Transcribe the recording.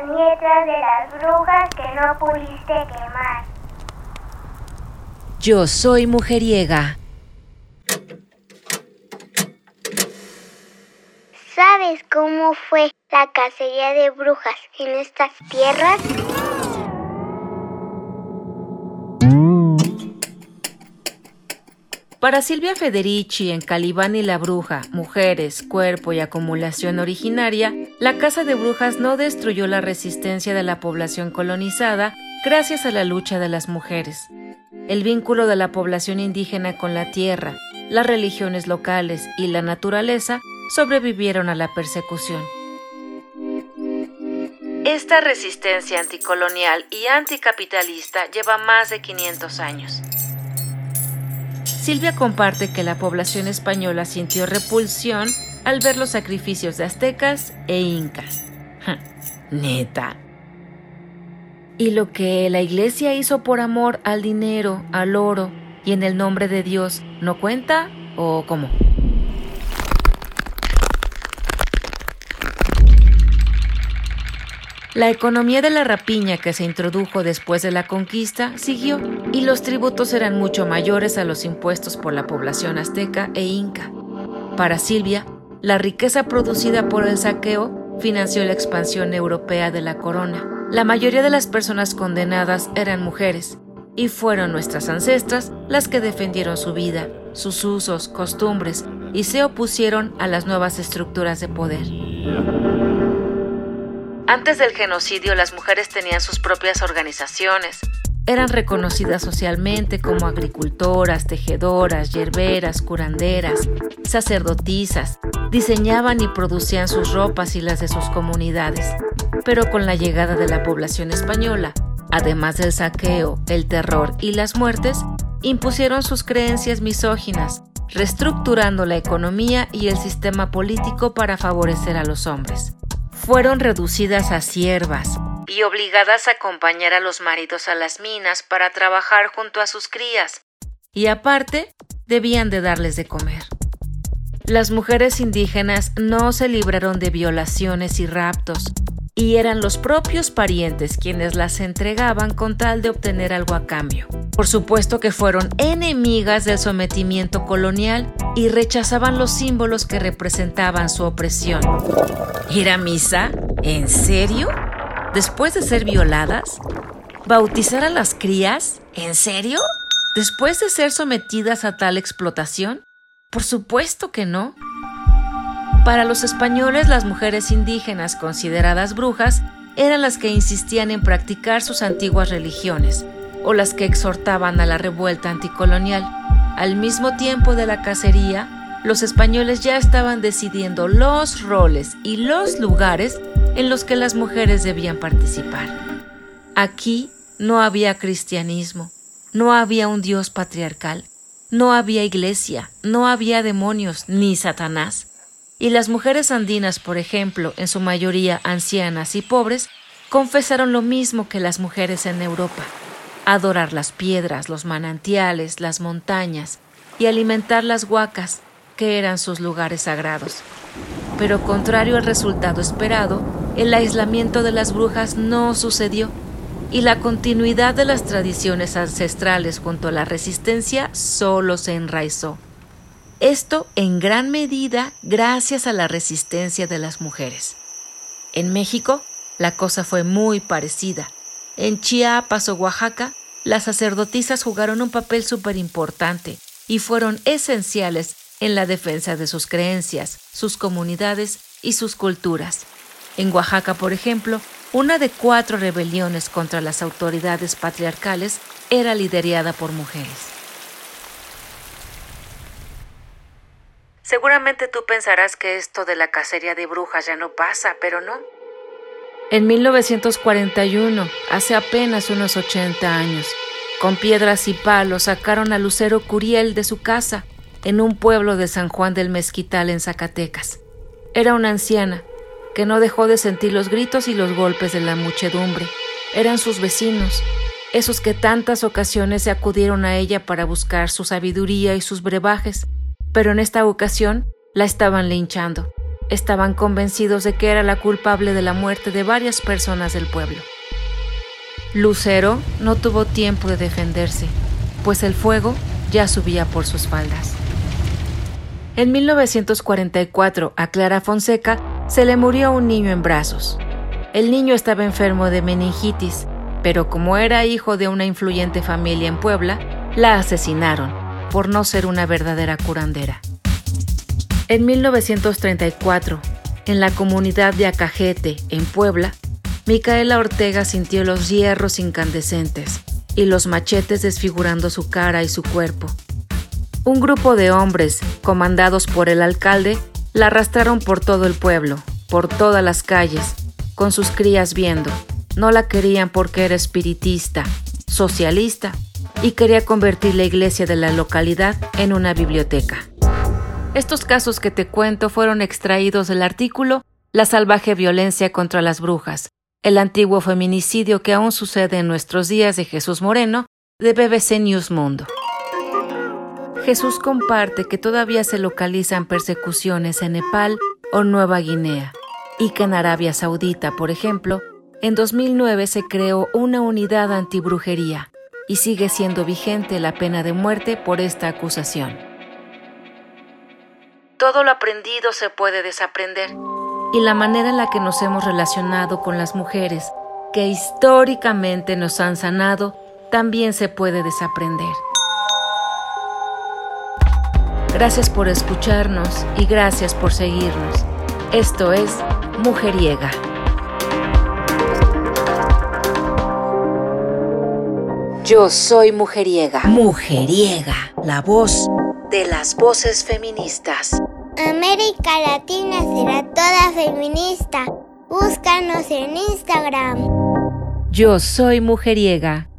las nietas de las brujas que no pudiste quemar. Yo soy mujeriega. ¿Sabes cómo fue la cacería de brujas en estas tierras? Para Silvia Federici en Calibán y la Bruja, Mujeres, Cuerpo y Acumulación Originaria, la Casa de Brujas no destruyó la resistencia de la población colonizada gracias a la lucha de las mujeres. El vínculo de la población indígena con la tierra, las religiones locales y la naturaleza sobrevivieron a la persecución. Esta resistencia anticolonial y anticapitalista lleva más de 500 años. Silvia comparte que la población española sintió repulsión al ver los sacrificios de aztecas e incas. Neta. Y lo que la iglesia hizo por amor al dinero, al oro y en el nombre de Dios, ¿no cuenta? ¿O cómo? La economía de la rapiña que se introdujo después de la conquista siguió y los tributos eran mucho mayores a los impuestos por la población azteca e inca. Para Silvia, la riqueza producida por el saqueo financió la expansión europea de la corona. La mayoría de las personas condenadas eran mujeres, y fueron nuestras ancestras las que defendieron su vida, sus usos, costumbres y se opusieron a las nuevas estructuras de poder. Antes del genocidio las mujeres tenían sus propias organizaciones. Eran reconocidas socialmente como agricultoras, tejedoras, yerberas, curanderas, sacerdotisas. Diseñaban y producían sus ropas y las de sus comunidades. Pero con la llegada de la población española, además del saqueo, el terror y las muertes, impusieron sus creencias misóginas, reestructurando la economía y el sistema político para favorecer a los hombres fueron reducidas a siervas y obligadas a acompañar a los maridos a las minas para trabajar junto a sus crías, y aparte debían de darles de comer. Las mujeres indígenas no se libraron de violaciones y raptos, y eran los propios parientes quienes las entregaban con tal de obtener algo a cambio. Por supuesto que fueron enemigas del sometimiento colonial y rechazaban los símbolos que representaban su opresión. ¿Ir a misa? ¿En serio? ¿Después de ser violadas? ¿Bautizar a las crías? ¿En serio? ¿Después de ser sometidas a tal explotación? Por supuesto que no. Para los españoles, las mujeres indígenas consideradas brujas eran las que insistían en practicar sus antiguas religiones o las que exhortaban a la revuelta anticolonial. Al mismo tiempo de la cacería, los españoles ya estaban decidiendo los roles y los lugares en los que las mujeres debían participar. Aquí no había cristianismo, no había un Dios patriarcal, no había iglesia, no había demonios ni Satanás. Y las mujeres andinas, por ejemplo, en su mayoría ancianas y pobres, confesaron lo mismo que las mujeres en Europa, adorar las piedras, los manantiales, las montañas y alimentar las huacas, que eran sus lugares sagrados. Pero contrario al resultado esperado, el aislamiento de las brujas no sucedió y la continuidad de las tradiciones ancestrales junto a la resistencia solo se enraizó. Esto en gran medida gracias a la resistencia de las mujeres. En México, la cosa fue muy parecida. En Chiapas o Oaxaca, las sacerdotisas jugaron un papel súper importante y fueron esenciales en la defensa de sus creencias, sus comunidades y sus culturas. En Oaxaca, por ejemplo, una de cuatro rebeliones contra las autoridades patriarcales era liderada por mujeres. Seguramente tú pensarás que esto de la cacería de brujas ya no pasa, pero no. En 1941, hace apenas unos 80 años, con piedras y palos sacaron a Lucero Curiel de su casa en un pueblo de San Juan del Mezquital en Zacatecas. Era una anciana que no dejó de sentir los gritos y los golpes de la muchedumbre. Eran sus vecinos, esos que tantas ocasiones se acudieron a ella para buscar su sabiduría y sus brebajes pero en esta ocasión la estaban linchando. Estaban convencidos de que era la culpable de la muerte de varias personas del pueblo. Lucero no tuvo tiempo de defenderse, pues el fuego ya subía por sus faldas. En 1944, a Clara Fonseca se le murió un niño en brazos. El niño estaba enfermo de meningitis, pero como era hijo de una influyente familia en Puebla, la asesinaron por no ser una verdadera curandera. En 1934, en la comunidad de Acajete, en Puebla, Micaela Ortega sintió los hierros incandescentes y los machetes desfigurando su cara y su cuerpo. Un grupo de hombres, comandados por el alcalde, la arrastraron por todo el pueblo, por todas las calles, con sus crías viendo. No la querían porque era espiritista, socialista y quería convertir la iglesia de la localidad en una biblioteca. Estos casos que te cuento fueron extraídos del artículo La salvaje violencia contra las brujas, el antiguo feminicidio que aún sucede en nuestros días de Jesús Moreno, de BBC News Mundo. Jesús comparte que todavía se localizan persecuciones en Nepal o Nueva Guinea, y que en Arabia Saudita, por ejemplo, en 2009 se creó una unidad antibrujería y sigue siendo vigente la pena de muerte por esta acusación. Todo lo aprendido se puede desaprender y la manera en la que nos hemos relacionado con las mujeres que históricamente nos han sanado también se puede desaprender. Gracias por escucharnos y gracias por seguirnos. Esto es Mujeriega. Yo soy mujeriega. Mujeriega, la voz de las voces feministas. América Latina será toda feminista. Búscanos en Instagram. Yo soy mujeriega.